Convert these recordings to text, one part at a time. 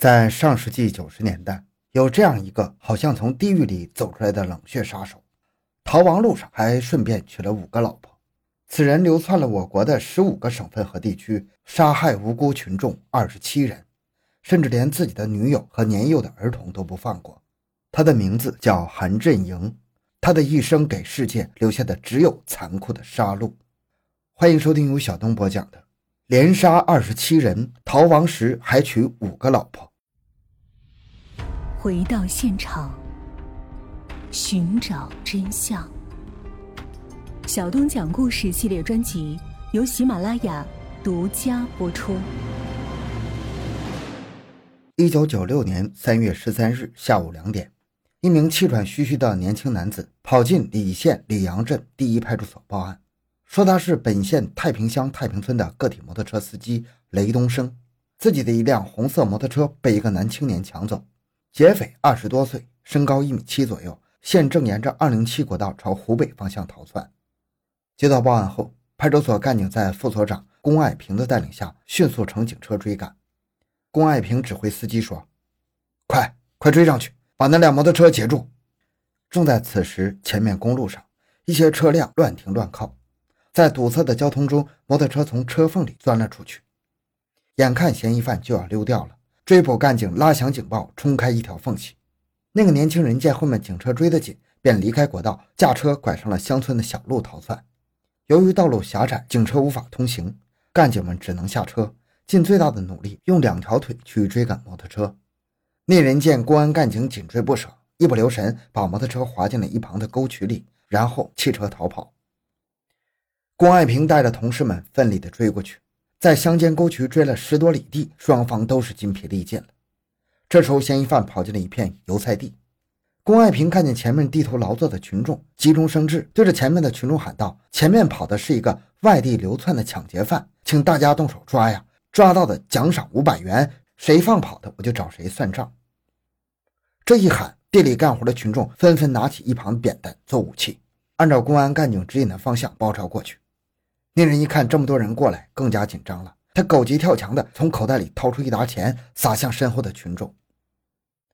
在上世纪九十年代，有这样一个好像从地狱里走出来的冷血杀手，逃亡路上还顺便娶了五个老婆。此人流窜了我国的十五个省份和地区，杀害无辜群众二十七人，甚至连自己的女友和年幼的儿童都不放过。他的名字叫韩振营，他的一生给世界留下的只有残酷的杀戮。欢迎收听由小东播讲的《连杀二十七人，逃亡时还娶五个老婆》。回到现场，寻找真相。小东讲故事系列专辑由喜马拉雅独家播出。一九九六年三月十三日下午两点，一名气喘吁吁的年轻男子跑进礼县礼阳镇第一派出所报案，说他是本县太平乡太平村的个体摩托车司机雷东升，自己的一辆红色摩托车被一个男青年抢走。劫匪二十多岁，身高一米七左右，现正沿着二零七国道朝湖北方向逃窜。接到报案后，派出所干警在副所长龚爱平的带领下，迅速乘警车追赶。龚爱平指挥司机说：“快，快追上去，把那辆摩托车截住！”正在此时，前面公路上一些车辆乱停乱靠，在堵塞的交通中，摩托车从车缝里钻了出去。眼看嫌疑犯就要溜掉了。追捕干警拉响警报，冲开一条缝隙。那个年轻人见后面警车追得紧，便离开国道，驾车拐上了乡村的小路逃窜。由于道路狭窄，警车无法通行，干警们只能下车，尽最大的努力用两条腿去追赶摩托车。那人见公安干警紧追不舍，一不留神把摩托车划进了一旁的沟渠里，然后弃车逃跑。龚爱平带着同事们奋力地追过去。在乡间沟渠追了十多里地，双方都是筋疲力尽了。这时候，嫌疑犯跑进了一片油菜地。龚爱平看见前面低头劳作的群众，急中生智，对着前面的群众喊道：“前面跑的是一个外地流窜的抢劫犯，请大家动手抓呀！抓到的奖赏五百元，谁放跑的我就找谁算账。”这一喊，地里干活的群众纷纷拿起一旁扁担做武器，按照公安干警指引的方向包抄过去。那人一看这么多人过来，更加紧张了。他狗急跳墙的从口袋里掏出一沓钱，撒向身后的群众。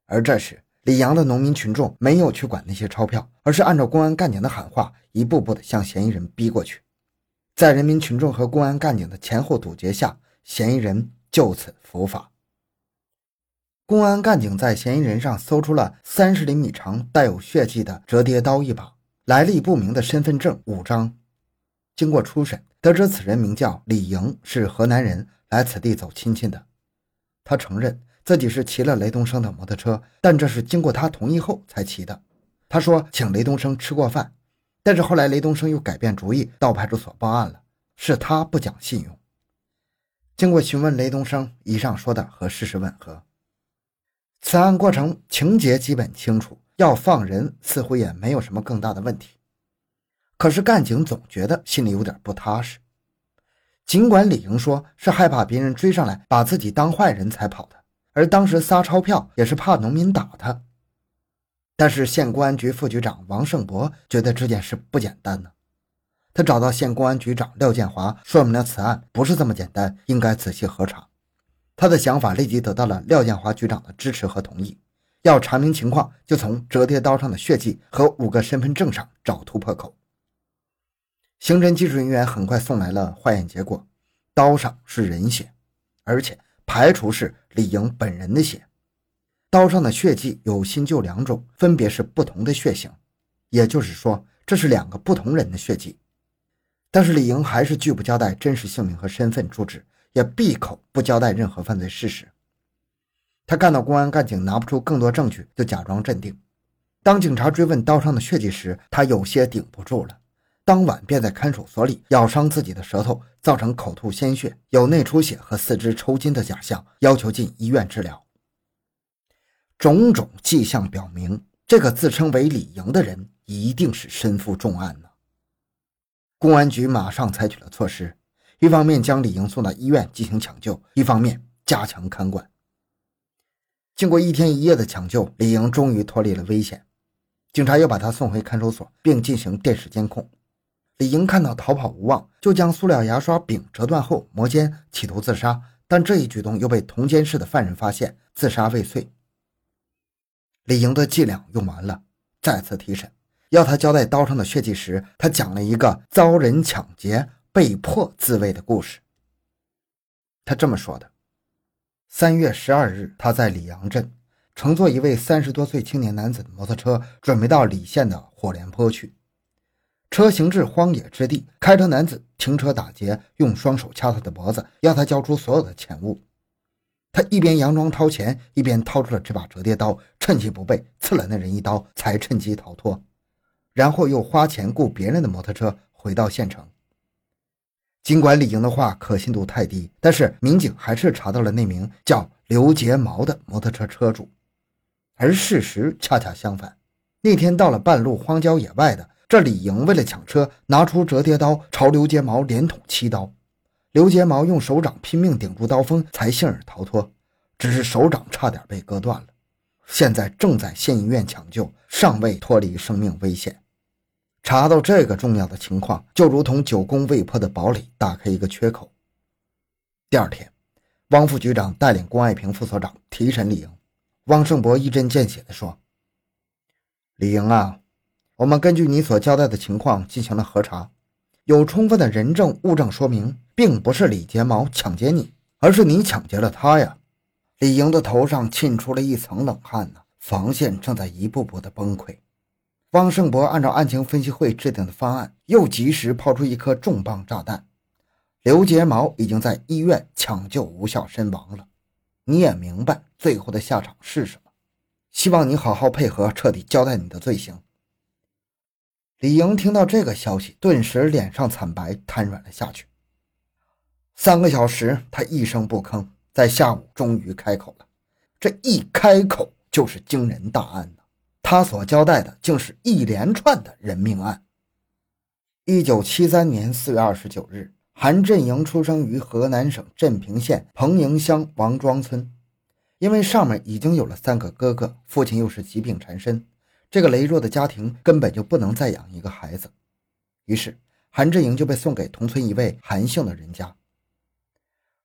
而这时，李阳的农民群众没有去管那些钞票，而是按照公安干警的喊话，一步步的向嫌疑人逼过去。在人民群众和公安干警的前后堵截下，嫌疑人就此伏法。公安干警在嫌疑人上搜出了三十厘米长、带有血迹的折叠刀一把，来历不明的身份证五张。经过初审，得知此人名叫李莹，是河南人，来此地走亲戚的。他承认自己是骑了雷东升的摩托车，但这是经过他同意后才骑的。他说请雷东升吃过饭，但是后来雷东升又改变主意，到派出所报案了，是他不讲信用。经过询问雷东升，以上说的和事实吻合。此案过程情节基本清楚，要放人似乎也没有什么更大的问题。可是干警总觉得心里有点不踏实。尽管李莹说是害怕别人追上来把自己当坏人才跑的，而当时撒钞票也是怕农民打他，但是县公安局副局长王胜博觉得这件事不简单呢。他找到县公安局长廖建华，说明了此案不是这么简单，应该仔细核查。他的想法立即得到了廖建华局长的支持和同意。要查明情况，就从折叠刀上的血迹和五个身份证上找突破口。刑侦技术人员很快送来了化验结果，刀上是人血，而且排除是李莹本人的血。刀上的血迹有新旧两种，分别是不同的血型，也就是说这是两个不同人的血迹。但是李莹还是拒不交代真实姓名和身份住址，也闭口不交代任何犯罪事实。他看到公安干警拿不出更多证据，就假装镇定。当警察追问刀上的血迹时，他有些顶不住了。当晚便在看守所里咬伤自己的舌头，造成口吐鲜血、有内出血和四肢抽筋的假象，要求进医院治疗。种种迹象表明，这个自称为李莹的人一定是身负重案呢。公安局马上采取了措施，一方面将李莹送到医院进行抢救，一方面加强看管。经过一天一夜的抢救，李莹终于脱离了危险。警察又把他送回看守所，并进行电视监控。李莹看到逃跑无望，就将塑料牙刷柄折断后磨尖，企图自杀，但这一举动又被同监室的犯人发现，自杀未遂。李莹的伎俩用完了，再次提审，要他交代刀上的血迹时，他讲了一个遭人抢劫、被迫自卫的故事。他这么说的：三月十二日，他在李阳镇乘坐一位三十多岁青年男子的摩托车，准备到李县的火莲坡去。车行至荒野之地，开车男子停车打劫，用双手掐他的脖子，要他交出所有的钱物。他一边佯装掏钱，一边掏出了这把折叠刀，趁其不备刺了那人一刀，才趁机逃脱。然后又花钱雇别人的摩托车回到县城。尽管李莹的话可信度太低，但是民警还是查到了那名叫刘杰毛的摩托车车主。而事实恰恰相反，那天到了半路荒郊野外的这李莹，为了抢车，拿出折叠刀朝刘睫毛连捅七刀。刘睫毛用手掌拼命顶住刀锋，才幸而逃脱，只是手掌差点被割断了。现在正在县医院抢救，尚未脱离生命危险。查到这个重要的情况，就如同久攻未破的堡垒打开一个缺口。第二天，汪副局长带领龚爱平副所长提审李莹。汪胜博一针见血地说：“李莹啊，我们根据你所交代的情况进行了核查，有充分的人证物证说明。”并不是李睫毛抢劫你，而是你抢劫了他呀！李莹的头上沁出了一层冷汗呢，防线正在一步步的崩溃。汪胜博按照案情分析会制定的方案，又及时抛出一颗重磅炸弹：刘睫毛已经在医院抢救无效身亡了。你也明白最后的下场是什么？希望你好好配合，彻底交代你的罪行。李莹听到这个消息，顿时脸上惨白，瘫软了下去。三个小时，他一声不吭，在下午终于开口了。这一开口就是惊人大案呐！他所交代的竟是一连串的人命案。一九七三年四月二十九日，韩振营出生于河南省镇平县彭营乡王庄村。因为上面已经有了三个哥哥，父亲又是疾病缠身，这个羸弱的家庭根本就不能再养一个孩子。于是，韩志营就被送给同村一位韩姓的人家。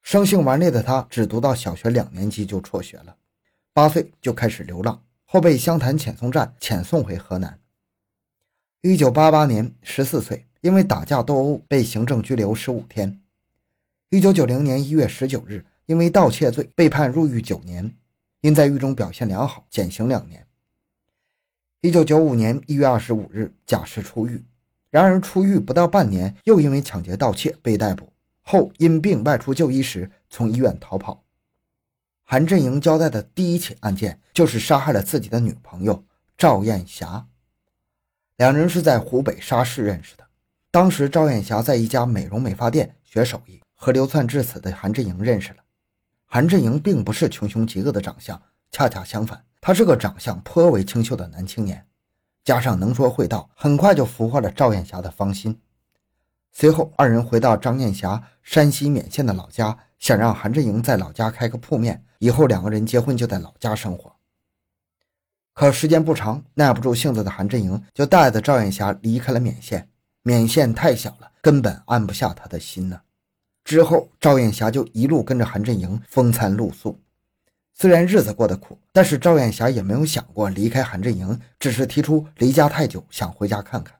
生性顽劣的他，只读到小学两年级就辍学了，八岁就开始流浪，后被湘潭遣送站遣送回河南。一九八八年，十四岁，因为打架斗殴被行政拘留十五天。一九九零年一月十九日，因为盗窃罪被判入狱九年，因在狱中表现良好，减刑两年。一九九五年一月二十五日，假释出狱，然而出狱不到半年，又因为抢劫盗窃被逮捕。后因病外出就医时，从医院逃跑。韩振营交代的第一起案件就是杀害了自己的女朋友赵艳霞。两人是在湖北沙市认识的。当时赵艳霞在一家美容美发店学手艺，和流窜至此的韩振营认识了。韩振营并不是穷凶极恶的长相，恰恰相反，他是个长相颇为清秀的男青年，加上能说会道，很快就俘获了赵艳霞的芳心。随后，二人回到张艳霞山西勉县的老家，想让韩振营在老家开个铺面，以后两个人结婚就在老家生活。可时间不长，耐不住性子的韩振营就带着赵艳霞离开了勉县。勉县太小了，根本安不下他的心呢。之后，赵艳霞就一路跟着韩振营风餐露宿。虽然日子过得苦，但是赵艳霞也没有想过离开韩振营，只是提出离家太久，想回家看看。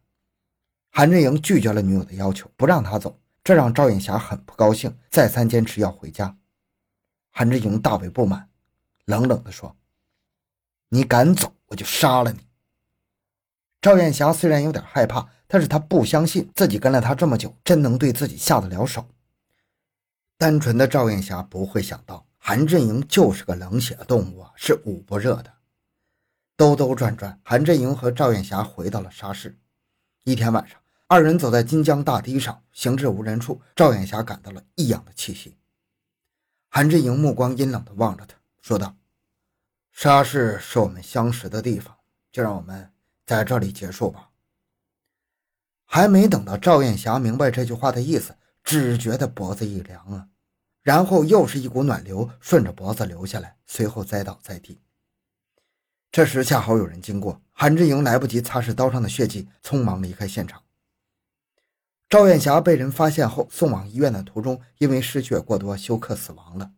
韩振营拒绝了女友的要求，不让他走，这让赵艳霞很不高兴，再三坚持要回家。韩振营大为不满，冷冷地说：“你敢走，我就杀了你。”赵艳霞虽然有点害怕，但是她不相信自己跟了他这么久，真能对自己下得了手。单纯的赵艳霞不会想到，韩振营就是个冷血的动物啊，是捂不热的。兜兜转转，韩振营和赵艳霞回到了沙市。一天晚上。二人走在金江大堤上，行至无人处，赵艳霞感到了异样的气息。韩振营目光阴冷地望着他，说道：“沙市是我们相识的地方，就让我们在这里结束吧。”还没等到赵艳霞明白这句话的意思，只觉得脖子一凉啊，然后又是一股暖流顺着脖子流下来，随后栽倒在地。这时恰好有人经过，韩志颖来不及擦拭刀上的血迹，匆忙离开现场。赵艳霞被人发现后送往医院的途中，因为失血过多休克死亡了。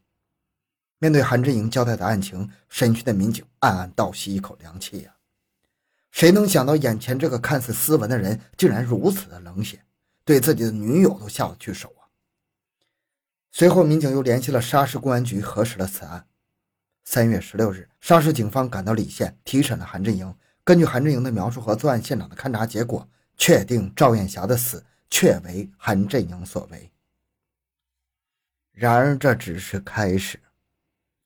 面对韩志颖交代的案情，审讯的民警暗暗倒吸一口凉气呀。谁能想到眼前这个看似斯文的人，竟然如此的冷血，对自己的女友都下得去手啊！随后，民警又联系了沙市公安局，核实了此案。三月十六日，沙市警方赶到李县提审了韩振营。根据韩振营的描述和作案现场的勘查结果，确定赵艳霞的死确为韩振营所为。然而，这只是开始。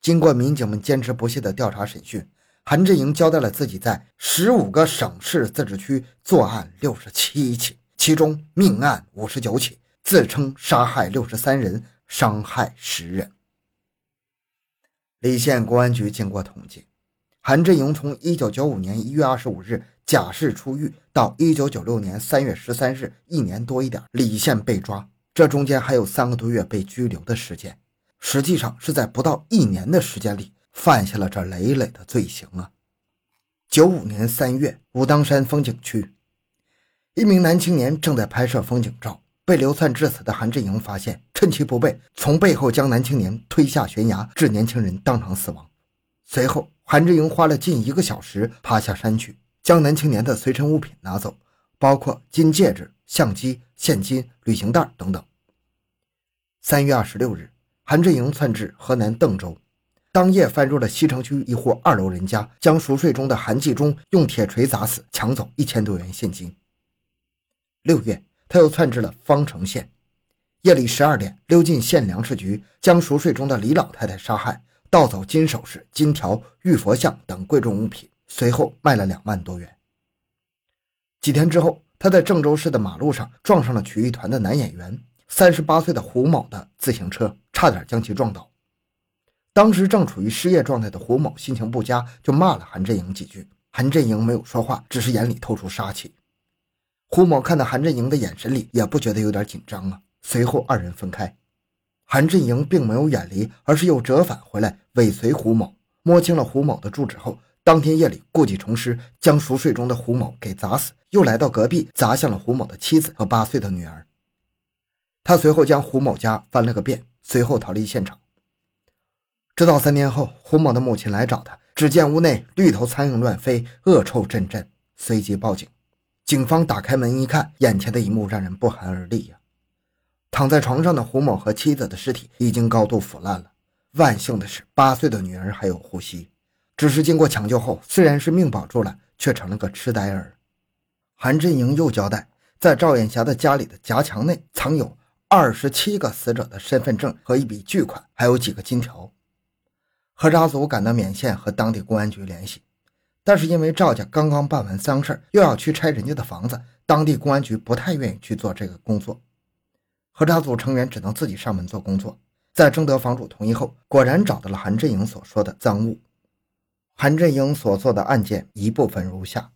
经过民警们坚持不懈的调查审讯，韩振营交代了自己在十五个省市自治区作案六十七起，其中命案五十九起，自称杀害六十三人，伤害十人。李县公安局经过统计。韩振营从一九九五年一月二十五日假释出狱到一九九六年三月十三日，一年多一点，李县被抓，这中间还有三个多月被拘留的时间，实际上是在不到一年的时间里犯下了这累累的罪行啊！九五年三月，武当山风景区，一名男青年正在拍摄风景照，被流窜致死的韩志营发现，趁其不备，从背后将男青年推下悬崖，致年轻人当场死亡。随后。韩志营花了近一个小时爬下山去，将男青年的随身物品拿走，包括金戒指、相机、现金、旅行袋等等。三月二十六日，韩志营窜至河南邓州，当夜翻入了西城区一户二楼人家，将熟睡中的韩继忠用铁锤砸死，抢走一千多元现金。六月，他又窜至了方城县，夜里十二点溜进县粮食局，将熟睡中的李老太太杀害。盗走金首饰、金条、玉佛像等贵重物品，随后卖了两万多元。几天之后，他在郑州市的马路上撞上了曲艺团的男演员三十八岁的胡某的自行车，差点将其撞倒。当时正处于失业状态的胡某心情不佳，就骂了韩振营几句。韩振营没有说话，只是眼里透出杀气。胡某看到韩振营的眼神里，也不觉得有点紧张啊。随后二人分开。韩振营并没有远离，而是又折返回来，尾随胡某。摸清了胡某的住址后，当天夜里故技重施，将熟睡中的胡某给砸死，又来到隔壁砸向了胡某的妻子和八岁的女儿。他随后将胡某家翻了个遍，随后逃离现场。直到三天后，胡某的母亲来找他，只见屋内绿头苍蝇乱飞，恶臭阵阵，随即报警。警方打开门一看，眼前的一幕让人不寒而栗呀。躺在床上的胡某和妻子的尸体已经高度腐烂了。万幸的是，八岁的女儿还有呼吸。只是经过抢救后，虽然是命保住了，却成了个痴呆儿。韩振营又交代，在赵艳霞的家里的夹墙内藏有二十七个死者的身份证和一笔巨款，还有几个金条。核查组赶到勉县和当地公安局联系，但是因为赵家刚刚办完丧事又要去拆人家的房子，当地公安局不太愿意去做这个工作。核查组成员只能自己上门做工作，在征得房主同意后，果然找到了韩振营所说的赃物。韩振营所做的案件一部分如下：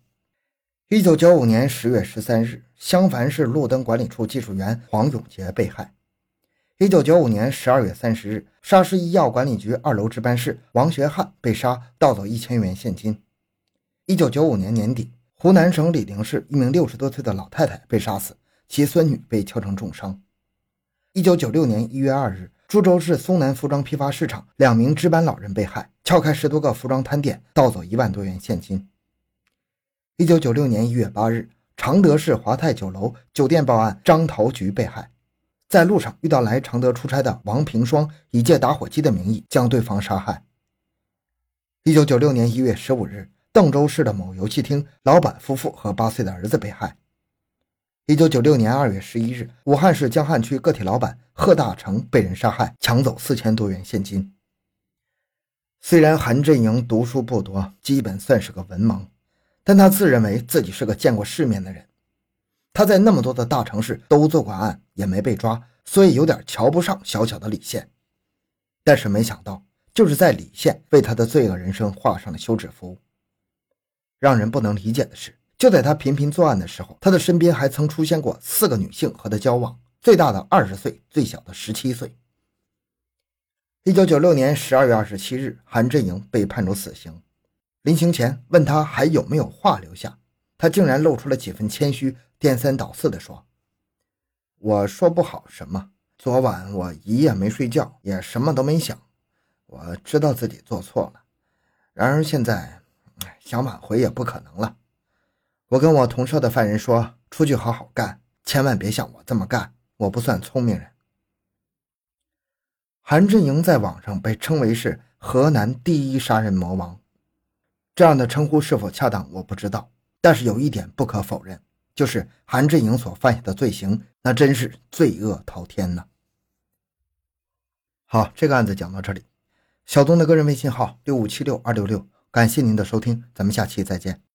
一九九五年十月十三日，襄樊市路灯管理处技术员黄永杰被害；一九九五年十二月三十日，沙市医药管理局二楼值班室王学汉被杀，盗走一千元现金；一九九五年年底，湖南省醴陵市一名六十多岁的老太太被杀死，其孙女被敲成重伤。一九九六年一月二日，株洲市松南服装批发市场两名值班老人被害，撬开十多个服装摊店，盗走一万多元现金。一九九六年一月八日，常德市华泰酒楼酒店报案，张桃菊被害，在路上遇到来常德出差的王平双，以借打火机的名义将对方杀害。一九九六年一月十五日，邓州市的某游戏厅老板夫妇和八岁的儿子被害。一九九六年二月十一日，武汉市江汉区个体老板贺大成被人杀害，抢走四千多元现金。虽然韩振营读书不多，基本算是个文盲，但他自认为自己是个见过世面的人。他在那么多的大城市都做过案，也没被抓，所以有点瞧不上小小的李县。但是没想到，就是在李县为他的罪恶人生画上了休止符。让人不能理解的是。就在他频频作案的时候，他的身边还曾出现过四个女性和他交往，最大的二十岁，最小的十七岁。一九九六年十二月二十七日，韩振营被判处死刑。临行前问他还有没有话留下，他竟然露出了几分谦虚，颠三倒四地说：“我说不好什么。昨晚我一夜没睡觉，也什么都没想。我知道自己做错了，然而现在想挽回也不可能了。我跟我同社的犯人说，出去好好干，千万别像我这么干。我不算聪明人。韩振营在网上被称为是河南第一杀人魔王，这样的称呼是否恰当，我不知道。但是有一点不可否认，就是韩振营所犯下的罪行，那真是罪恶滔天呐。好，这个案子讲到这里。小东的个人微信号六五七六二六六，感谢您的收听，咱们下期再见。